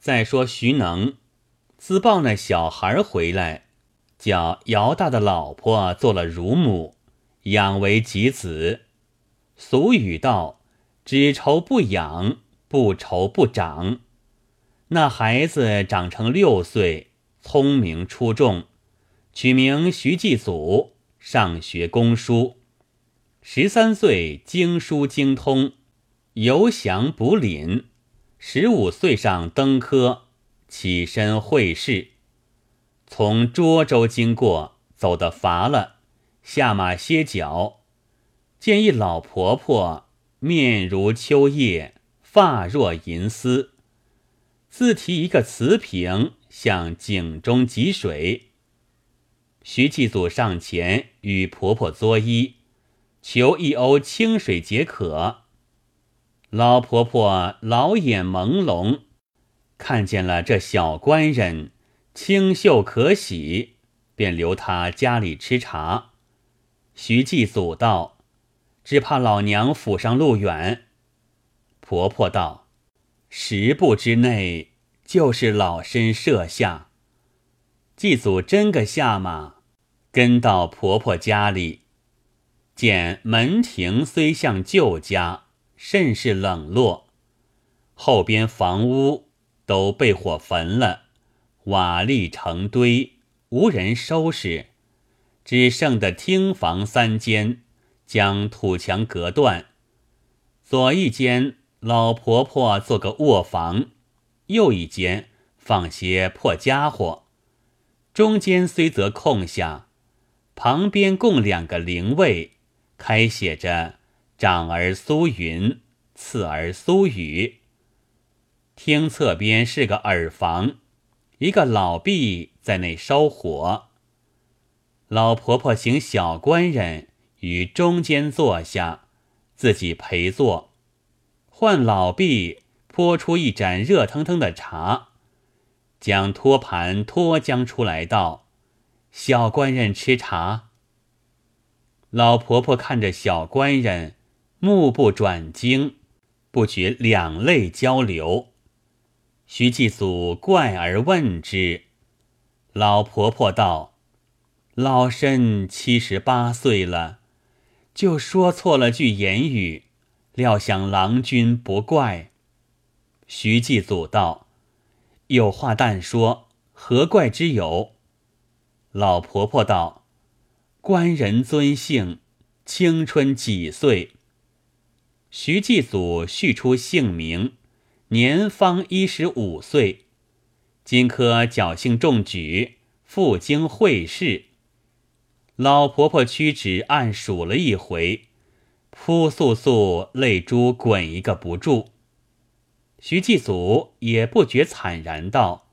再说徐能，自抱那小孩回来，叫姚大的老婆做了乳母，养为己子。俗语道：“只愁不养，不愁不长。”那孩子长成六岁，聪明出众，取名徐继祖，上学攻书。十三岁经书精通，游翔补廪。十五岁上登科，起身会试。从涿州经过，走得乏了，下马歇脚，见一老婆婆，面如秋叶，发若银丝，自提一个瓷瓶向井中汲水。徐继祖上前与婆婆作揖，求一瓯清水解渴。老婆婆老眼朦胧，看见了这小官人清秀可喜，便留他家里吃茶。徐继祖道：“只怕老娘府上路远。”婆婆道：“十步之内就是老身舍下。”继祖真个下马，跟到婆婆家里，见门庭虽像旧家。甚是冷落，后边房屋都被火焚了，瓦砾成堆，无人收拾，只剩的厅房三间，将土墙隔断。左一间老婆婆做个卧房，右一间放些破家伙，中间虽则空下，旁边供两个灵位，开写着。长儿苏云，次儿苏雨。厅侧边是个耳房，一个老婢在内烧火。老婆婆请小官人于中间坐下，自己陪坐，唤老婢泼出一盏热腾腾的茶，将托盘托将出来道：“小官人吃茶。”老婆婆看着小官人。目不转睛，不觉两泪交流。徐继祖怪而问之，老婆婆道：“老身七十八岁了，就说错了句言语，料想郎君不怪。”徐继祖道：“有话但说，何怪之有？”老婆婆道：“官人尊姓？青春几岁？”徐继祖叙出姓名，年方一十五岁，今科侥幸中举，赴京会试。老婆婆屈指暗数了一回，扑簌簌泪珠滚一个不住。徐继祖也不觉惨然道：“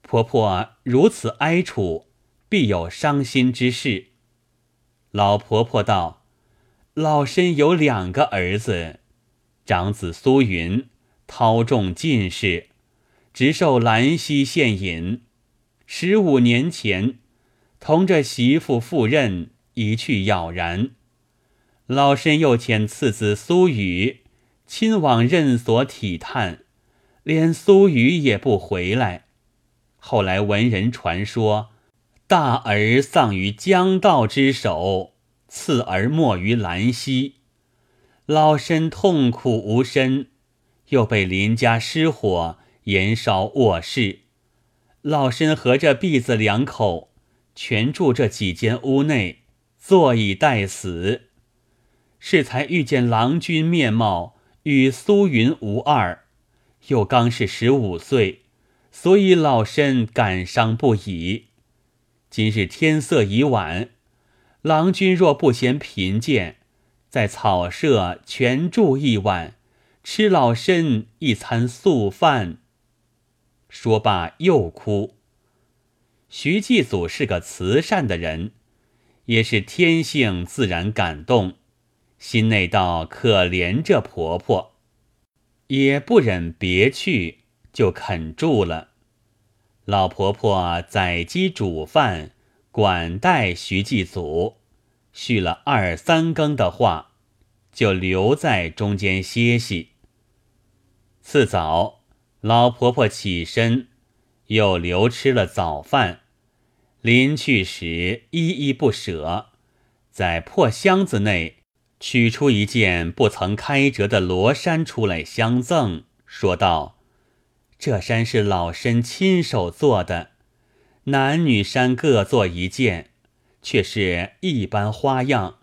婆婆如此哀楚，必有伤心之事。”老婆婆道。老身有两个儿子，长子苏云，韬重进士，直受兰溪县尹。十五年前，同着媳妇赴任，一去杳然。老身又遣次子苏雨亲往任所体探，连苏雨也不回来。后来闻人传说，大儿丧于江道之手。次而没于兰溪，老身痛苦无身，又被邻家失火延烧卧室，老身和这婢子两口全住这几间屋内，坐以待死。适才遇见郎君面貌与苏云无二，又刚是十五岁，所以老身感伤不已。今日天色已晚。郎君若不嫌贫贱，在草舍全住一晚，吃老身一餐素饭。说罢又哭。徐继祖是个慈善的人，也是天性自然感动，心内道可怜这婆婆，也不忍别去，就肯住了。老婆婆宰鸡煮饭。管待徐继祖，续了二三更的话，就留在中间歇息。次早，老婆婆起身，又留吃了早饭。临去时，依依不舍，在破箱子内取出一件不曾开折的罗衫出来相赠，说道：“这衫是老身亲手做的，男女衫各做一件，却是一般花样。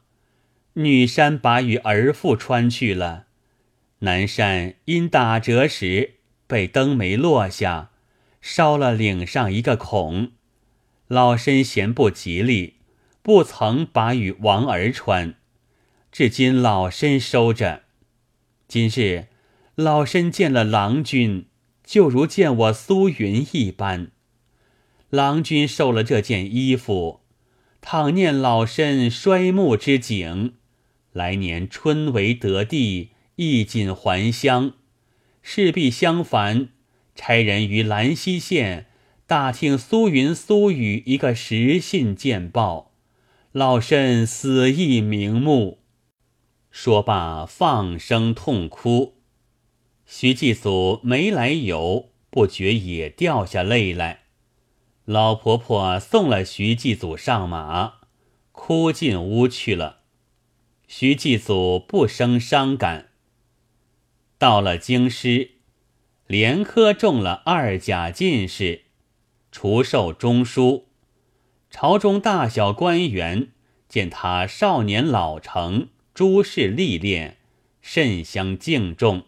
女衫把与儿妇穿去了，男衫因打折时。”被灯没落下，烧了领上一个孔。老身嫌不吉利，不曾把与王儿穿，至今老身收着。今日老身见了郎君，就如见我苏云一般。郎君受了这件衣服，倘念老身衰暮之景，来年春为得地，衣锦还乡。势必相烦，差人于兰溪县打听苏云、苏雨一个实信见报，老身死亦瞑目。说罢，放声痛哭。徐继祖没来由，不觉也掉下泪来。老婆婆送了徐继祖上马，哭进屋去了。徐继祖不生伤感。到了京师，连科中了二甲进士，除授中书。朝中大小官员见他少年老成，诸事历练，甚相敬重。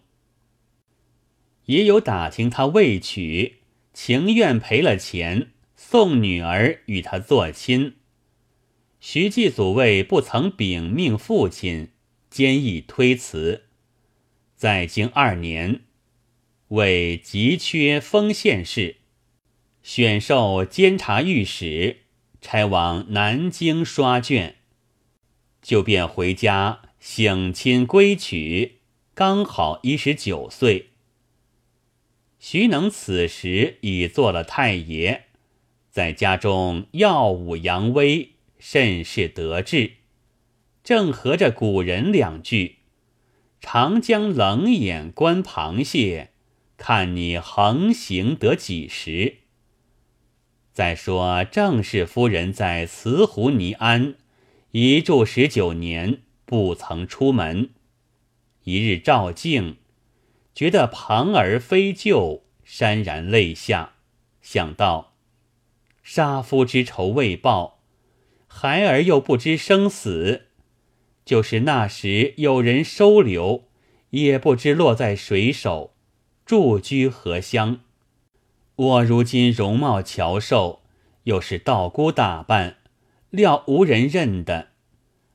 也有打听他未娶，情愿赔了钱送女儿与他做亲。徐继祖为不曾禀命父亲，坚毅推辞。在京二年，为急缺丰县事，选授监察御史，差往南京刷卷，就便回家省亲归娶，刚好一十九岁。徐能此时已做了太爷，在家中耀武扬威，甚是得志，正合着古人两句。长江冷眼观螃蟹，看你横行得几时？再说郑氏夫人在慈湖尼庵一住十九年，不曾出门。一日照镜，觉得庞儿非旧，潸然泪下，想到杀夫之仇未报，孩儿又不知生死。就是那时有人收留，也不知落在谁手，住居何乡。我如今容貌憔瘦，又是道姑打扮，料无人认得。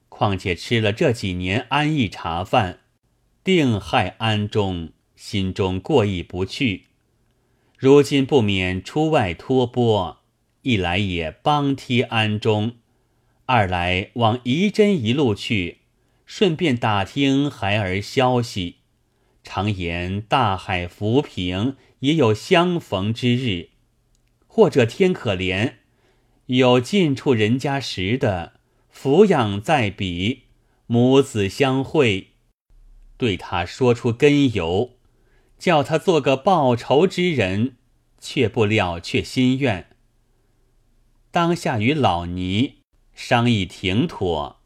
况且吃了这几年安逸茶饭，定害安中，心中过意不去。如今不免出外托钵，一来也帮梯庵中，二来往仪真一路去。顺便打听孩儿消息，常言大海浮萍，也有相逢之日。或者天可怜，有近处人家时的抚养在彼，母子相会，对他说出根由，叫他做个报仇之人，却不了却心愿。当下与老尼商议停妥。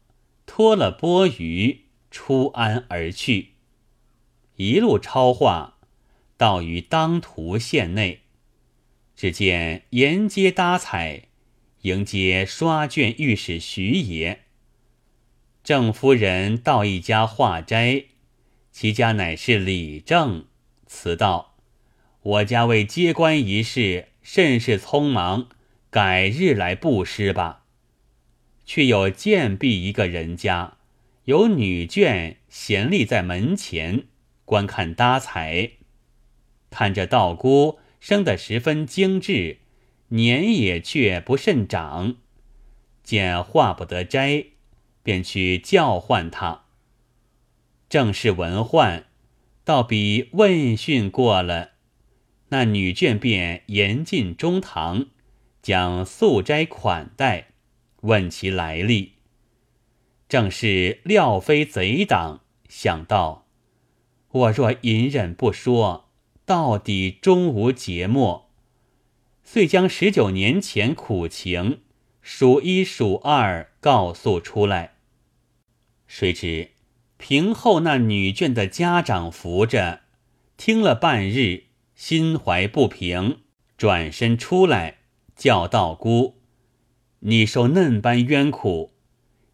脱了钵盂，出安而去。一路超话，到于当涂县内，只见沿街搭彩，迎接刷卷御史徐爷。郑夫人到一家画斋，其家乃是李正，辞道：“我家为接官一事，甚是匆忙，改日来布施吧。”却有贱婢一个人家，有女眷闲立在门前观看搭彩，看着道姑生得十分精致，年也却不甚长，见画不得斋，便去叫唤他。正是文焕，倒比问讯过了，那女眷便严进中堂，将素斋款待。问其来历，正是料非贼党。想到我若隐忍不说，到底终无节末，遂将十九年前苦情数一数二告诉出来。谁知平后那女眷的家长扶着，听了半日，心怀不平，转身出来叫道姑：“你受嫩般冤苦，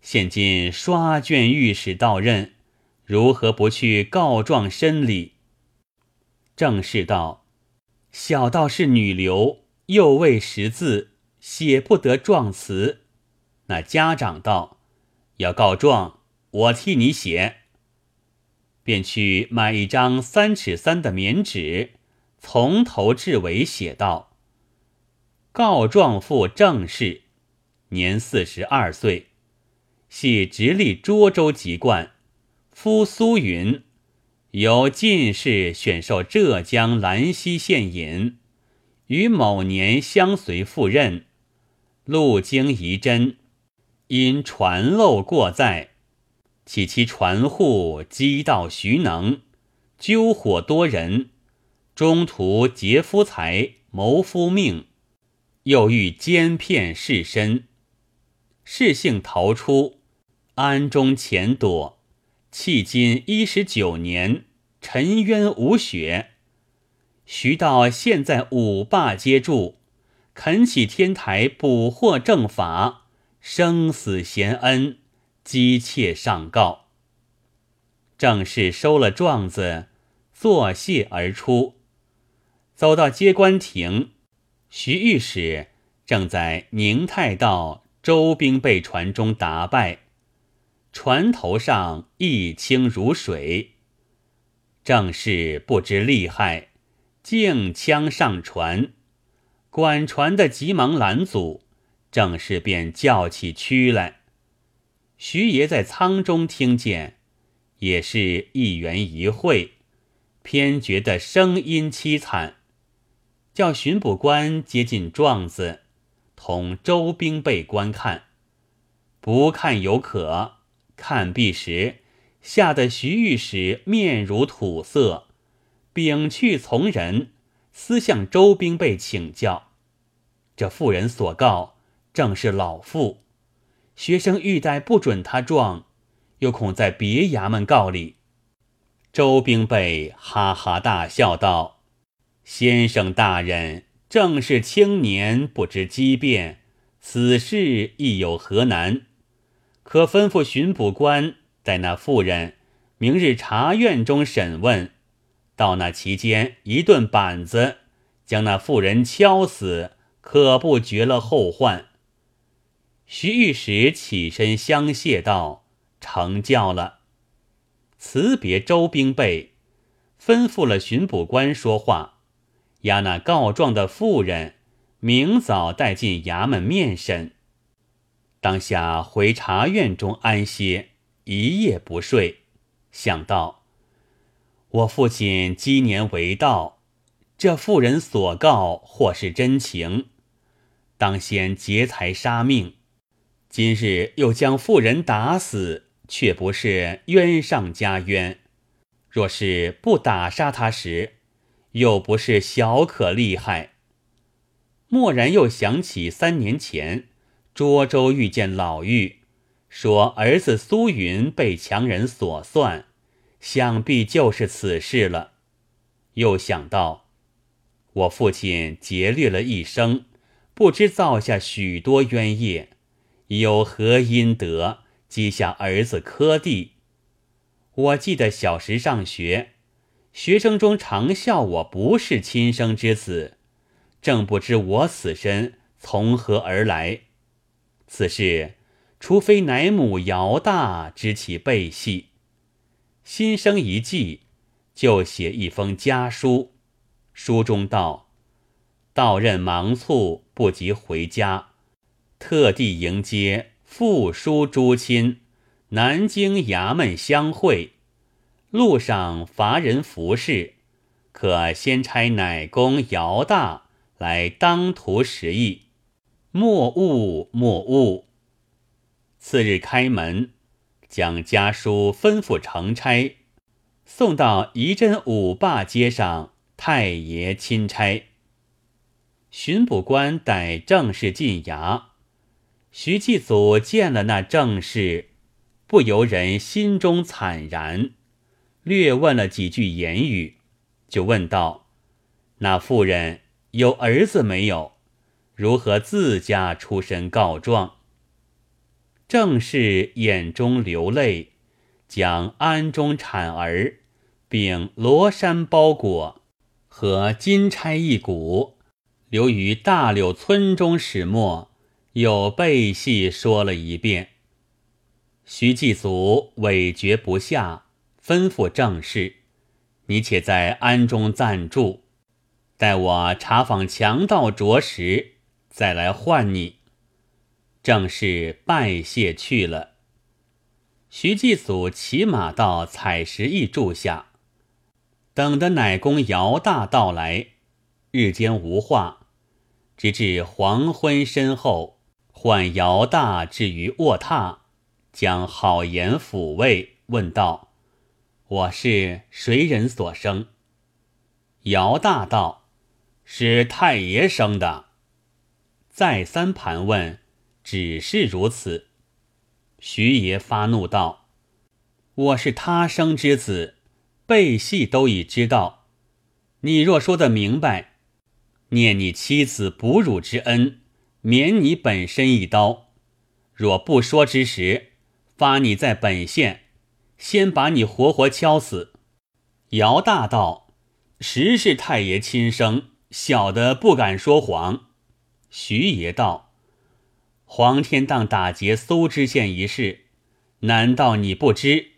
现今刷卷御史到任。”如何不去告状申理？正是道：“小道是女流，又未识字，写不得状词。”那家长道：“要告状，我替你写。”便去买一张三尺三的棉纸，从头至尾写道：“告状父郑氏，年四十二岁，系直隶涿州籍贯。”夫苏云，由进士选授浙江兰溪县尹，于某年相随赴任，路经仪真，因船漏过载，起其船户击盗徐能，揪火多人，中途劫夫财，谋夫命，又欲奸骗士身，士性逃出，安中潜躲。迄今一十九年，沉冤无雪。徐道现在五霸皆住，恳启天台捕获正法，生死贤恩，姬妾上告。正是收了状子，作谢而出，走到接官亭，徐御史正在宁泰道周兵被船中打败。船头上一清如水，正是不知厉害，径枪上船。管船的急忙拦阻，正是便叫起屈来。徐爷在舱中听见，也是一圆一会，偏觉得声音凄惨，叫巡捕官接进状子，同周兵备观看，不看有可。看毕时，吓得徐御史面如土色，屏去从人，私向周兵备请教。这妇人所告正是老妇，学生欲待不准他状，又恐在别衙门告里。周兵备哈哈大笑道：“先生大人正是青年，不知机变，此事亦有何难？”可吩咐巡捕官待那妇人明日茶院中审问，到那期间一顿板子将那妇人敲死，可不绝了后患。徐御史起身相谢道：“成教了。”辞别周兵备，吩咐了巡捕官说话，押那告状的妇人明早带进衙门面审。当下回茶院中安歇，一夜不睡，想到我父亲积年为道，这妇人所告或是真情，当先劫财杀命，今日又将妇人打死，却不是冤上加冤。若是不打杀他时，又不是小可厉害。蓦然又想起三年前。涿州遇见老妪，说儿子苏云被强人所算，想必就是此事了。又想到我父亲劫掠了一生，不知造下许多冤业，有何阴德积下儿子科第？我记得小时上学，学生中常笑我不是亲生之子，正不知我此身从何而来。此事，除非乃母姚大知其背细，心生一计，就写一封家书。书中道：“到任忙促，不及回家，特地迎接父叔诸亲，南京衙门相会。路上乏人服侍，可先差奶公姚大来当涂实意。”莫误莫误。次日开门，将家书吩咐成差，送到仪真五霸街上太爷钦差。巡捕官逮正氏进衙，徐继祖见了那正事，不由人心中惨然，略问了几句言语，就问道：“那妇人有儿子没有？如何自家出身告状？”正是眼中流泪，将庵中产儿，并罗衫包裹和金钗一股，留于大柳村中始末，又背细说了一遍。徐继祖委决不下，吩咐正氏：“你且在庵中暂住，待我查访强盗着实，再来唤你。”正是拜谢去了。徐继祖骑马到采石驿住下，等得奶公姚大到来，日间无话，直至黄昏身后，唤姚大至于卧榻，将好言抚慰，问道：“我是谁人所生？”姚大道：“是太爷生的。”再三盘问。只是如此，徐爷发怒道：“我是他生之子，背戏都已知道。你若说得明白，念你妻子哺乳之恩，免你本身一刀；若不说之时，发你在本县，先把你活活敲死。”姚大道：“实是太爷亲生，小的不敢说谎。”徐爷道。黄天荡打劫苏知县一事，难道你不知？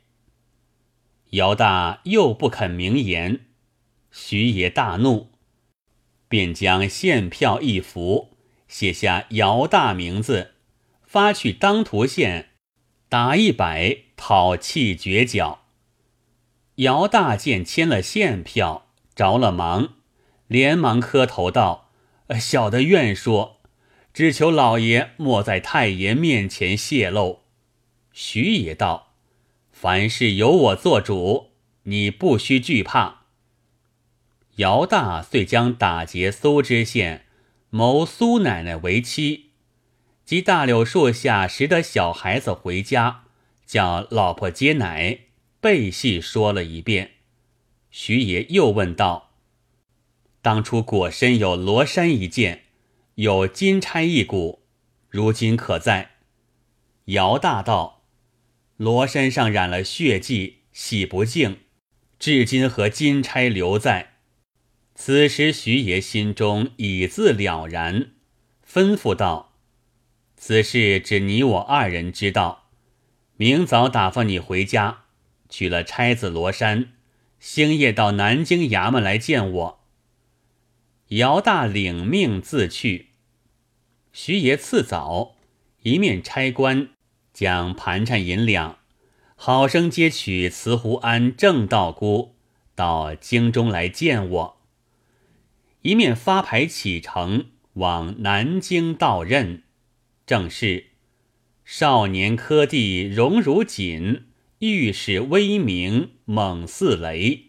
姚大又不肯明言，徐爷大怒，便将县票一幅，写下姚大名字，发去当涂县打一百讨弃绝脚。姚大见签了现票，着了忙，连忙磕头道：“小的愿说。”只求老爷莫在太爷面前泄露。徐爷道：“凡事由我做主，你不须惧怕。”姚大遂将打劫苏知县、谋苏奶奶为妻，及大柳树下拾得小孩子回家，叫老婆接奶，背细说了一遍。徐爷又问道：“当初果身有罗衫一件？”有金钗一股，如今可在？姚大道，罗衫上染了血迹，洗不净，至今和金钗留在。此时徐爷心中已自了然，吩咐道：“此事只你我二人知道，明早打发你回家，取了钗子罗衫，星夜到南京衙门来见我。”姚大领命自去。徐爷次早，一面差官将盘缠银两，好生接取慈湖庵正道姑到京中来见我；一面发牌启程往南京到任。正是少年科第荣如锦，御史威名猛似雷。